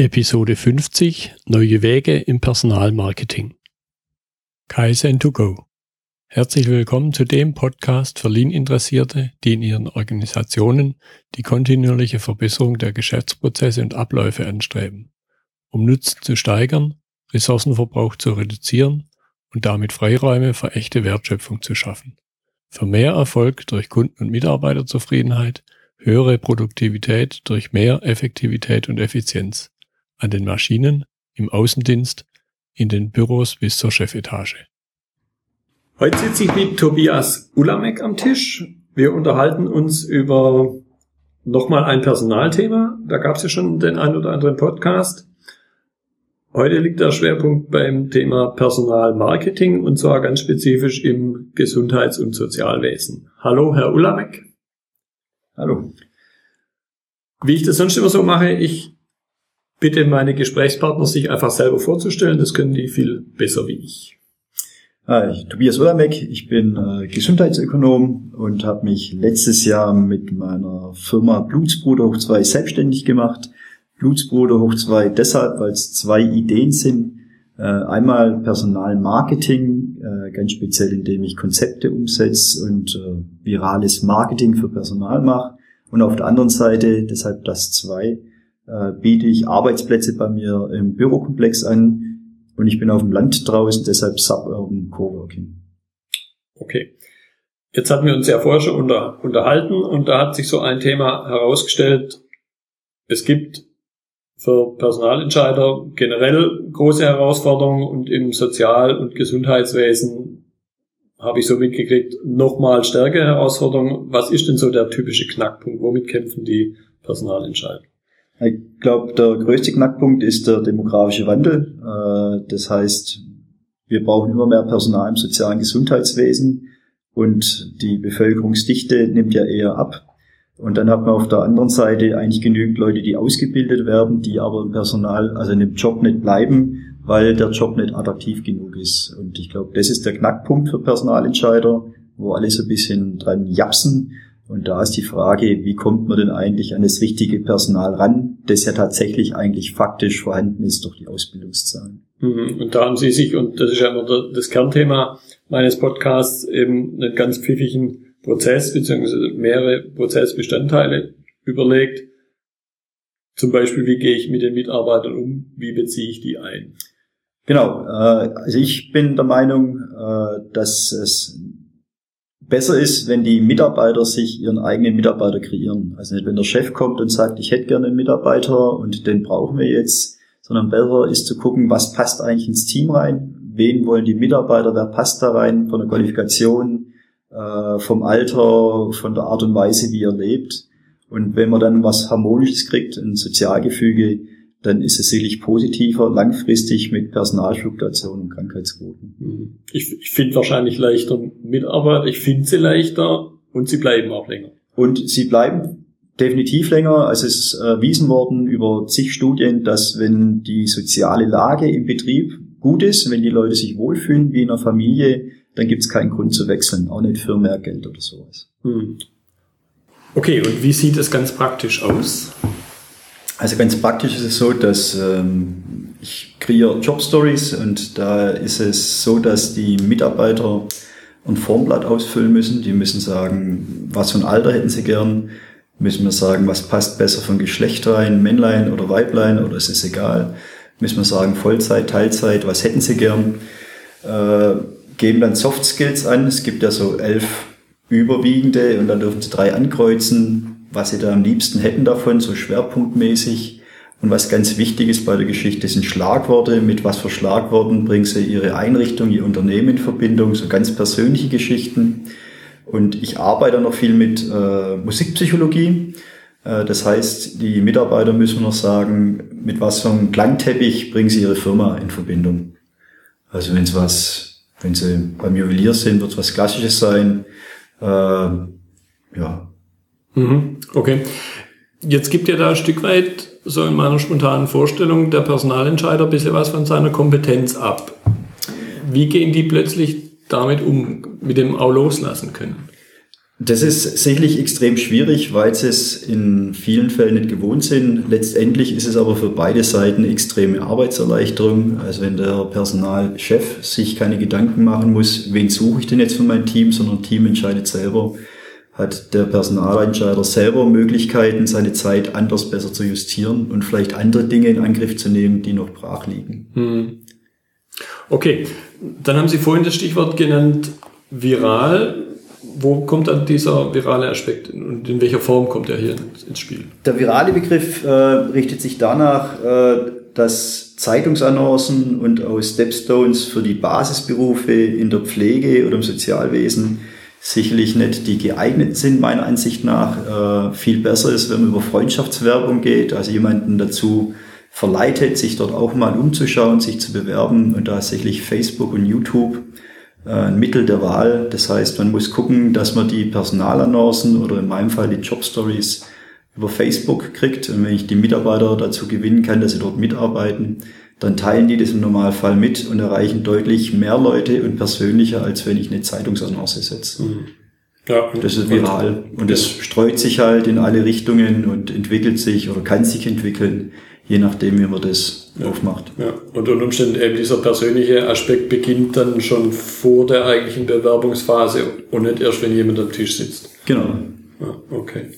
Episode 50 Neue Wege im Personalmarketing. Kaizen to go. Herzlich willkommen zu dem Podcast für Lean-Interessierte, die in ihren Organisationen die kontinuierliche Verbesserung der Geschäftsprozesse und Abläufe anstreben, um Nutzen zu steigern, Ressourcenverbrauch zu reduzieren und damit Freiräume für echte Wertschöpfung zu schaffen. Für mehr Erfolg durch Kunden- und Mitarbeiterzufriedenheit, höhere Produktivität durch mehr Effektivität und Effizienz an den Maschinen, im Außendienst, in den Büros bis zur Chefetage. Heute sitze ich mit Tobias Ulamek am Tisch. Wir unterhalten uns über nochmal ein Personalthema. Da gab es ja schon den ein oder anderen Podcast. Heute liegt der Schwerpunkt beim Thema Personalmarketing und zwar ganz spezifisch im Gesundheits- und Sozialwesen. Hallo, Herr Ulamek. Hallo. Wie ich das sonst immer so mache, ich bitte meine Gesprächspartner, sich einfach selber vorzustellen. Das können die viel besser wie ich. Hi, Tobias Ulamek, ich bin äh, Gesundheitsökonom und habe mich letztes Jahr mit meiner Firma Blutsbruder hoch 2 selbstständig gemacht. Blutsbruder hoch 2 deshalb, weil es zwei Ideen sind. Äh, einmal Personalmarketing, äh, ganz speziell indem ich Konzepte umsetze und äh, virales Marketing für Personal mache. Und auf der anderen Seite, deshalb das zwei, äh, biete ich Arbeitsplätze bei mir im Bürokomplex an und ich bin auf dem Land draußen, deshalb Suburban Coworking. Okay. Jetzt hatten wir uns ja vorher schon unter, unterhalten und da hat sich so ein Thema herausgestellt. Es gibt für Personalentscheider generell große Herausforderungen und im Sozial- und Gesundheitswesen habe ich so mitgekriegt, nochmal stärkere Herausforderungen. Was ist denn so der typische Knackpunkt? Womit kämpfen die Personalentscheider? Ich glaube, der größte Knackpunkt ist der demografische Wandel. Äh, das heißt, wir brauchen immer mehr Personal im sozialen Gesundheitswesen und die Bevölkerungsdichte nimmt ja eher ab. Und dann hat man auf der anderen Seite eigentlich genügend Leute, die ausgebildet werden, die aber im Personal, also in dem Job nicht bleiben, weil der Job nicht attraktiv genug ist. Und ich glaube, das ist der Knackpunkt für Personalentscheider, wo alle so ein bisschen dran japsen und da ist die Frage, wie kommt man denn eigentlich an das richtige Personal ran, das ja tatsächlich eigentlich faktisch vorhanden ist durch die Ausbildungszahlen. Mhm. Und da haben Sie sich, und das ist ja immer das Kernthema meines Podcasts, eben einen ganz pfiffigen Prozess beziehungsweise mehrere Prozessbestandteile überlegt. Zum Beispiel, wie gehe ich mit den Mitarbeitern um, wie beziehe ich die ein? Genau, äh, also ich bin der Meinung, äh, dass es besser ist, wenn die Mitarbeiter sich ihren eigenen Mitarbeiter kreieren. Also nicht, wenn der Chef kommt und sagt, ich hätte gerne einen Mitarbeiter und den brauchen wir jetzt, sondern besser ist zu gucken, was passt eigentlich ins Team rein, wen wollen die Mitarbeiter, wer passt da rein von der Qualifikation, äh, vom Alter, von der Art und Weise, wie er lebt. Und wenn man dann was Harmonisches kriegt, ein Sozialgefüge, dann ist es sicherlich positiver langfristig mit Personalfluktuationen und Krankheitsquoten. Mhm. Ich, ich finde wahrscheinlich leichter Mitarbeiter, ich finde sie leichter und sie bleiben auch länger. Und sie bleiben definitiv länger. Also es ist erwiesen worden über zig Studien, dass wenn die soziale Lage im Betrieb gut ist, wenn die Leute sich wohlfühlen wie in einer Familie, dann gibt es keinen Grund zu wechseln, auch nicht für mehr Geld oder sowas. Mhm. Okay, und wie sieht es ganz praktisch aus? Also ganz praktisch ist es so, dass ähm, ich kreiere Jobstories und da ist es so, dass die Mitarbeiter ein Formblatt ausfüllen müssen. Die müssen sagen, was für ein Alter hätten sie gern. Müssen wir sagen, was passt besser von Geschlecht rein, Männlein oder Weiblein oder ist es egal. Müssen wir sagen, Vollzeit, Teilzeit, was hätten sie gern. Äh, geben dann Soft Skills an. Es gibt ja so elf überwiegende und dann dürfen sie drei ankreuzen was sie da am liebsten hätten davon, so schwerpunktmäßig. Und was ganz wichtig ist bei der Geschichte sind Schlagworte. Mit was für Schlagworten bringen sie ihre Einrichtung, ihr Unternehmen in Verbindung, so ganz persönliche Geschichten. Und ich arbeite noch viel mit äh, Musikpsychologie. Äh, das heißt, die Mitarbeiter müssen noch sagen, mit was für einem Klangteppich bringen sie ihre Firma in Verbindung. Also wenn es was, wenn sie beim Juwelier sind, wird es was Klassisches sein. Äh, ja, Mhm. Okay. Jetzt gibt ja da ein Stück weit, so in meiner spontanen Vorstellung, der Personalentscheider ein bisschen was von seiner Kompetenz ab. Wie gehen die plötzlich damit um, mit dem auch loslassen können? Das ist sicherlich extrem schwierig, weil sie es in vielen Fällen nicht gewohnt sind. Letztendlich ist es aber für beide Seiten extreme Arbeitserleichterung. Also wenn der Personalchef sich keine Gedanken machen muss, wen suche ich denn jetzt für mein Team, sondern Team entscheidet selber, hat der Personalentscheider selber Möglichkeiten, seine Zeit anders besser zu justieren und vielleicht andere Dinge in Angriff zu nehmen, die noch brach liegen. Hm. Okay, dann haben Sie vorhin das Stichwort genannt, viral wo kommt dann dieser virale Aspekt und in welcher Form kommt er hier ins Spiel? Der virale Begriff äh, richtet sich danach, äh, dass Zeitungsannoncen und auch Stepstones für die Basisberufe in der Pflege oder im Sozialwesen sicherlich nicht die geeigneten sind, meiner Ansicht nach. Äh, viel besser ist, wenn man über Freundschaftswerbung geht, also jemanden dazu verleitet, sich dort auch mal umzuschauen, sich zu bewerben und da sicherlich Facebook und YouTube äh, ein Mittel der Wahl. Das heißt, man muss gucken, dass man die Personalannoncen oder in meinem Fall die Jobstories über Facebook kriegt. Und wenn ich die Mitarbeiter dazu gewinnen kann, dass sie dort mitarbeiten, dann teilen die das im Normalfall mit und erreichen deutlich mehr Leute und persönlicher, als wenn ich eine Zeitungsannonce setze. Mhm. Ja, das ist viral. Und es streut sich halt in alle Richtungen und entwickelt sich oder kann sich entwickeln je nachdem, wie man das ja. aufmacht. Ja. Und unter Umständen eben dieser persönliche Aspekt beginnt dann schon vor der eigentlichen Bewerbungsphase und nicht erst, wenn jemand am Tisch sitzt. Genau. Ja, okay.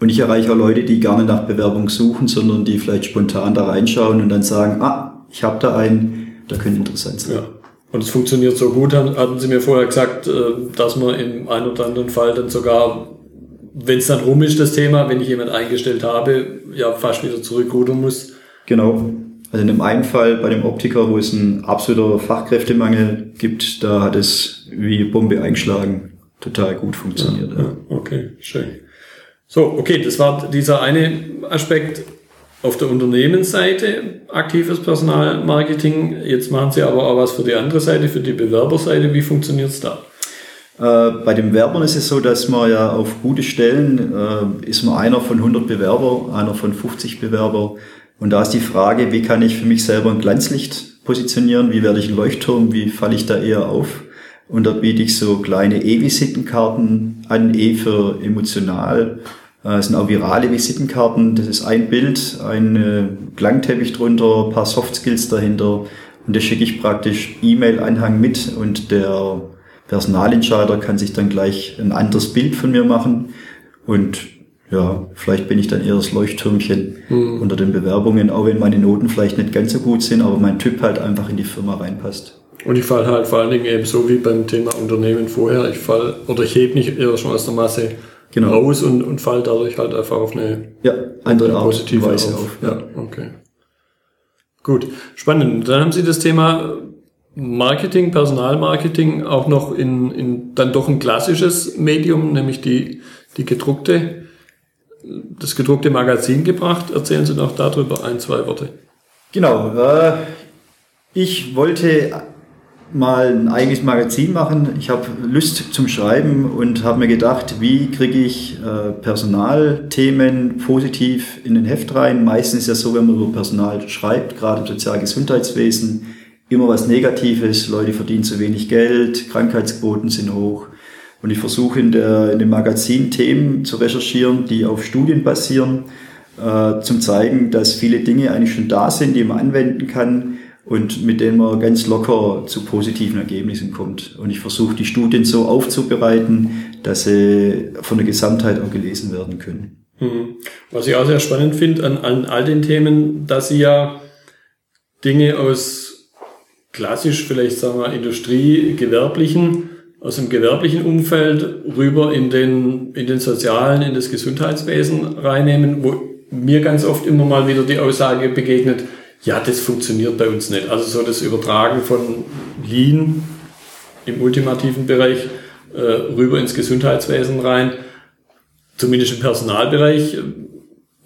Und ich erreiche auch Leute, die gar nicht nach Bewerbung suchen, sondern die vielleicht spontan da reinschauen und dann sagen, ah, ich habe da einen, der könnte interessant sein. Ja. Und es funktioniert so gut, hatten Sie mir vorher gesagt, äh, dass man in einem oder anderen Fall dann sogar wenn es dann rum ist, das Thema, wenn ich jemand eingestellt habe, ja fast wieder zurückrudern muss. Genau. Also in dem einen Fall bei dem Optiker, wo es einen absoluter Fachkräftemangel gibt, da hat es wie Bombe eingeschlagen. Total gut funktioniert. Ja, ja. Okay, schön. So, okay, das war dieser eine Aspekt auf der Unternehmensseite, aktives Personalmarketing. Jetzt machen Sie aber auch was für die andere Seite, für die Bewerberseite. Wie funktioniert es da? Äh, bei den Werbern ist es so, dass man ja auf gute Stellen äh, ist man einer von 100 Bewerber, einer von 50 Bewerber. Und da ist die Frage, wie kann ich für mich selber ein Glanzlicht positionieren? Wie werde ich ein Leuchtturm? Wie falle ich da eher auf? Und da biete ich so kleine E-Visitenkarten an, E für emotional. Äh, das sind auch virale Visitenkarten. Das ist ein Bild, ein äh, Klangteppich drunter, ein paar Softskills dahinter. Und das schicke ich praktisch E-Mail-Anhang mit und der Personalentscheider kann sich dann gleich ein anderes Bild von mir machen und ja, vielleicht bin ich dann eher das Leuchttürmchen mhm. unter den Bewerbungen, auch wenn meine Noten vielleicht nicht ganz so gut sind, aber mein Typ halt einfach in die Firma reinpasst. Und ich falle halt vor allen Dingen eben so wie beim Thema Unternehmen vorher, ich fall oder ich hebe mich eher schon aus der Masse genau. raus und, und fall dadurch halt einfach auf eine, ja, andere Art positive Weise auf. auf. Ja, okay. Gut, spannend. Dann haben Sie das Thema Marketing, Personalmarketing auch noch in, in dann doch ein klassisches Medium, nämlich die, die gedruckte, das gedruckte Magazin gebracht. Erzählen Sie noch darüber ein, zwei Worte. Genau. Äh, ich wollte mal ein eigenes Magazin machen. Ich habe Lust zum Schreiben und habe mir gedacht, wie kriege ich äh, Personalthemen positiv in den Heft rein. Meistens ist ja so, wenn man über Personal schreibt, gerade im Sozialgesundheitswesen, immer was Negatives, Leute verdienen zu wenig Geld, Krankheitsquoten sind hoch. Und ich versuche in, in dem Magazin Themen zu recherchieren, die auf Studien basieren, äh, zum zeigen, dass viele Dinge eigentlich schon da sind, die man anwenden kann und mit denen man ganz locker zu positiven Ergebnissen kommt. Und ich versuche die Studien so aufzubereiten, dass sie von der Gesamtheit auch gelesen werden können. Mhm. Was ich auch sehr spannend finde an, an all den Themen, dass Sie ja Dinge aus klassisch vielleicht sagen wir Industrie, gewerblichen, aus dem gewerblichen Umfeld rüber in den, in den sozialen, in das Gesundheitswesen reinnehmen, wo mir ganz oft immer mal wieder die Aussage begegnet, ja, das funktioniert bei uns nicht. Also so das Übertragen von Lean im ultimativen Bereich äh, rüber ins Gesundheitswesen rein, zumindest im Personalbereich, äh,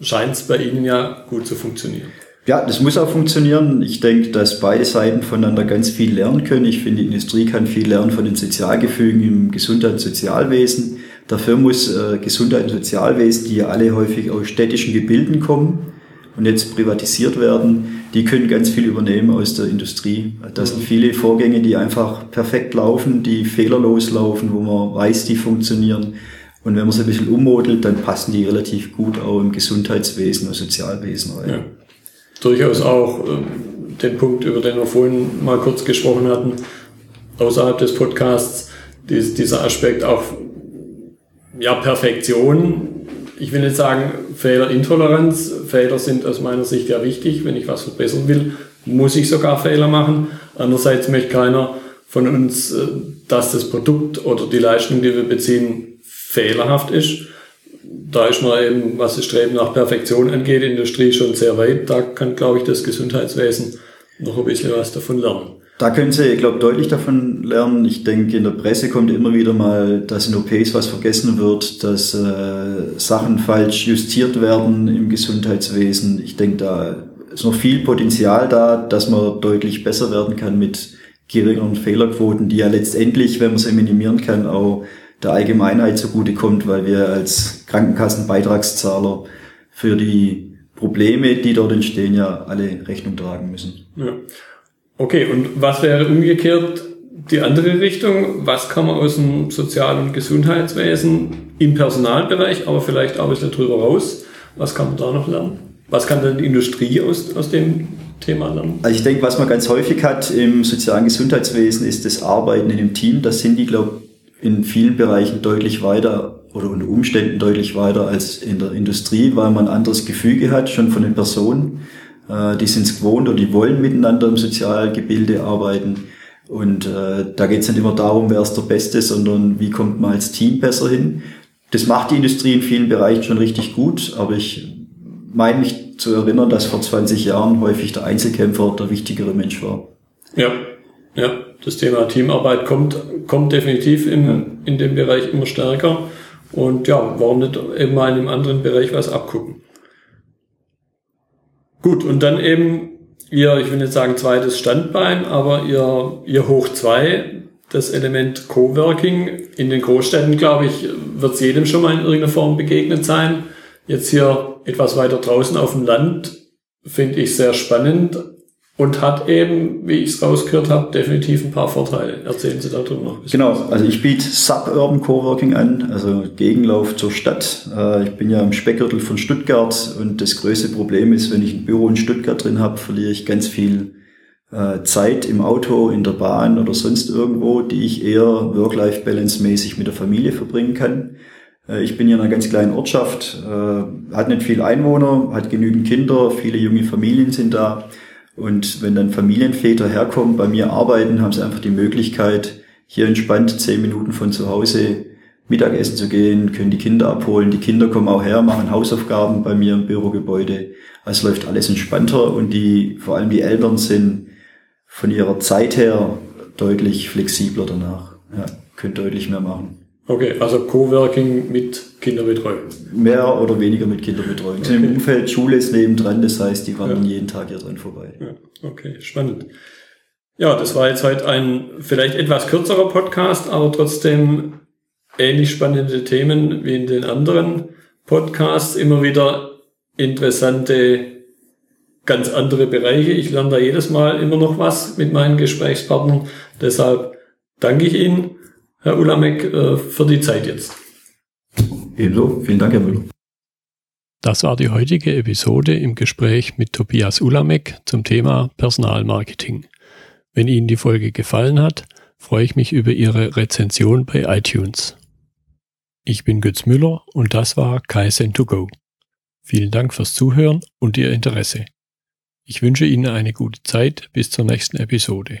scheint es bei Ihnen ja gut zu funktionieren. Ja, das muss auch funktionieren. Ich denke, dass beide Seiten voneinander ganz viel lernen können. Ich finde, die Industrie kann viel lernen von den Sozialgefügen im Gesundheit- und Sozialwesen. Dafür muss äh, Gesundheit und Sozialwesen, die ja alle häufig aus städtischen Gebilden kommen und jetzt privatisiert werden, die können ganz viel übernehmen aus der Industrie. Das sind viele Vorgänge, die einfach perfekt laufen, die fehlerlos laufen, wo man weiß, die funktionieren Und wenn man sie ein bisschen ummodelt, dann passen die relativ gut auch im Gesundheitswesen und Sozialwesen rein. Ja. Durchaus auch äh, den Punkt, über den wir vorhin mal kurz gesprochen hatten, außerhalb des Podcasts, dies, dieser Aspekt auch ja, Perfektion. Ich will nicht sagen Fehlerintoleranz. Fehler sind aus meiner Sicht ja wichtig. Wenn ich was verbessern will, muss ich sogar Fehler machen. Andererseits möchte keiner von uns, äh, dass das Produkt oder die Leistung, die wir beziehen, fehlerhaft ist. Da ist man eben, was das Streben nach Perfektion angeht, Industrie schon sehr weit. Da kann, glaube ich, das Gesundheitswesen noch ein bisschen was davon lernen. Da können Sie, ich glaube, deutlich davon lernen. Ich denke, in der Presse kommt immer wieder mal, dass in OPs was vergessen wird, dass äh, Sachen falsch justiert werden im Gesundheitswesen. Ich denke, da ist noch viel Potenzial da, dass man deutlich besser werden kann mit geringeren Fehlerquoten, die ja letztendlich, wenn man sie minimieren kann, auch der Allgemeinheit zugutekommt, weil wir als Krankenkassenbeitragszahler für die Probleme, die dort entstehen, ja alle Rechnung tragen müssen. Ja. Okay, und was wäre umgekehrt die andere Richtung? Was kann man aus dem Sozial- und Gesundheitswesen im Personalbereich, aber vielleicht auch ein bisschen drüber raus, was kann man da noch lernen? Was kann denn die Industrie aus, aus dem Thema lernen? Also ich denke, was man ganz häufig hat im sozialen Gesundheitswesen, ist das Arbeiten in einem Team. Das sind die, glaube ich, in vielen Bereichen deutlich weiter oder unter Umständen deutlich weiter als in der Industrie, weil man ein anderes Gefüge hat, schon von den Personen. Äh, die sind es gewohnt oder die wollen miteinander im Sozialgebilde arbeiten. Und äh, da geht es nicht immer darum, wer ist der Beste, sondern wie kommt man als Team besser hin. Das macht die Industrie in vielen Bereichen schon richtig gut, aber ich meine mich zu erinnern, dass vor 20 Jahren häufig der Einzelkämpfer der wichtigere Mensch war. Ja, ja, das Thema Teamarbeit kommt, kommt definitiv in, in dem Bereich immer stärker. Und ja, warum nicht eben mal in einem anderen Bereich was abgucken? Gut, und dann eben ihr, ich will nicht sagen zweites Standbein, aber ihr, ihr Hoch zwei, das Element Coworking. In den Großstädten, glaube ich, wird es jedem schon mal in irgendeiner Form begegnet sein. Jetzt hier etwas weiter draußen auf dem Land finde ich sehr spannend und hat eben, wie ich es rausgehört habe, definitiv ein paar Vorteile. Erzählen Sie darüber noch. Genau, also ich biete Suburban Coworking an, also Gegenlauf zur Stadt. Äh, ich bin ja im Speckgürtel von Stuttgart und das größte Problem ist, wenn ich ein Büro in Stuttgart drin habe, verliere ich ganz viel äh, Zeit im Auto, in der Bahn oder sonst irgendwo, die ich eher Work-Life-Balance mäßig mit der Familie verbringen kann. Äh, ich bin hier in einer ganz kleinen Ortschaft, hat nicht viel Einwohner, hat genügend Kinder, viele junge Familien sind da. Und wenn dann Familienväter herkommen, bei mir arbeiten, haben sie einfach die Möglichkeit, hier entspannt zehn Minuten von zu Hause Mittagessen zu gehen, können die Kinder abholen. Die Kinder kommen auch her, machen Hausaufgaben bei mir im Bürogebäude. Also läuft alles entspannter und die, vor allem die Eltern sind von ihrer Zeit her deutlich flexibler danach. Ja, können deutlich mehr machen. Okay, also Coworking mit Kinderbetreuung. Mehr oder weniger mit Kinderbetreuung. Okay. Im Umfeld Schule ist nebendran, das heißt, die wandern ja. jeden Tag hier dran vorbei. Ja, okay, spannend. Ja, das war jetzt heute ein vielleicht etwas kürzerer Podcast, aber trotzdem ähnlich spannende Themen wie in den anderen Podcasts. Immer wieder interessante, ganz andere Bereiche. Ich lerne da jedes Mal immer noch was mit meinen Gesprächspartnern. Deshalb danke ich Ihnen Herr Ulamek, äh, für die Zeit jetzt. Ebenso. Vielen Dank, Herr Müller. Das war die heutige Episode im Gespräch mit Tobias Ulamek zum Thema Personalmarketing. Wenn Ihnen die Folge gefallen hat, freue ich mich über Ihre Rezension bei iTunes. Ich bin Götz Müller und das war Kaizen2Go. Vielen Dank fürs Zuhören und Ihr Interesse. Ich wünsche Ihnen eine gute Zeit bis zur nächsten Episode.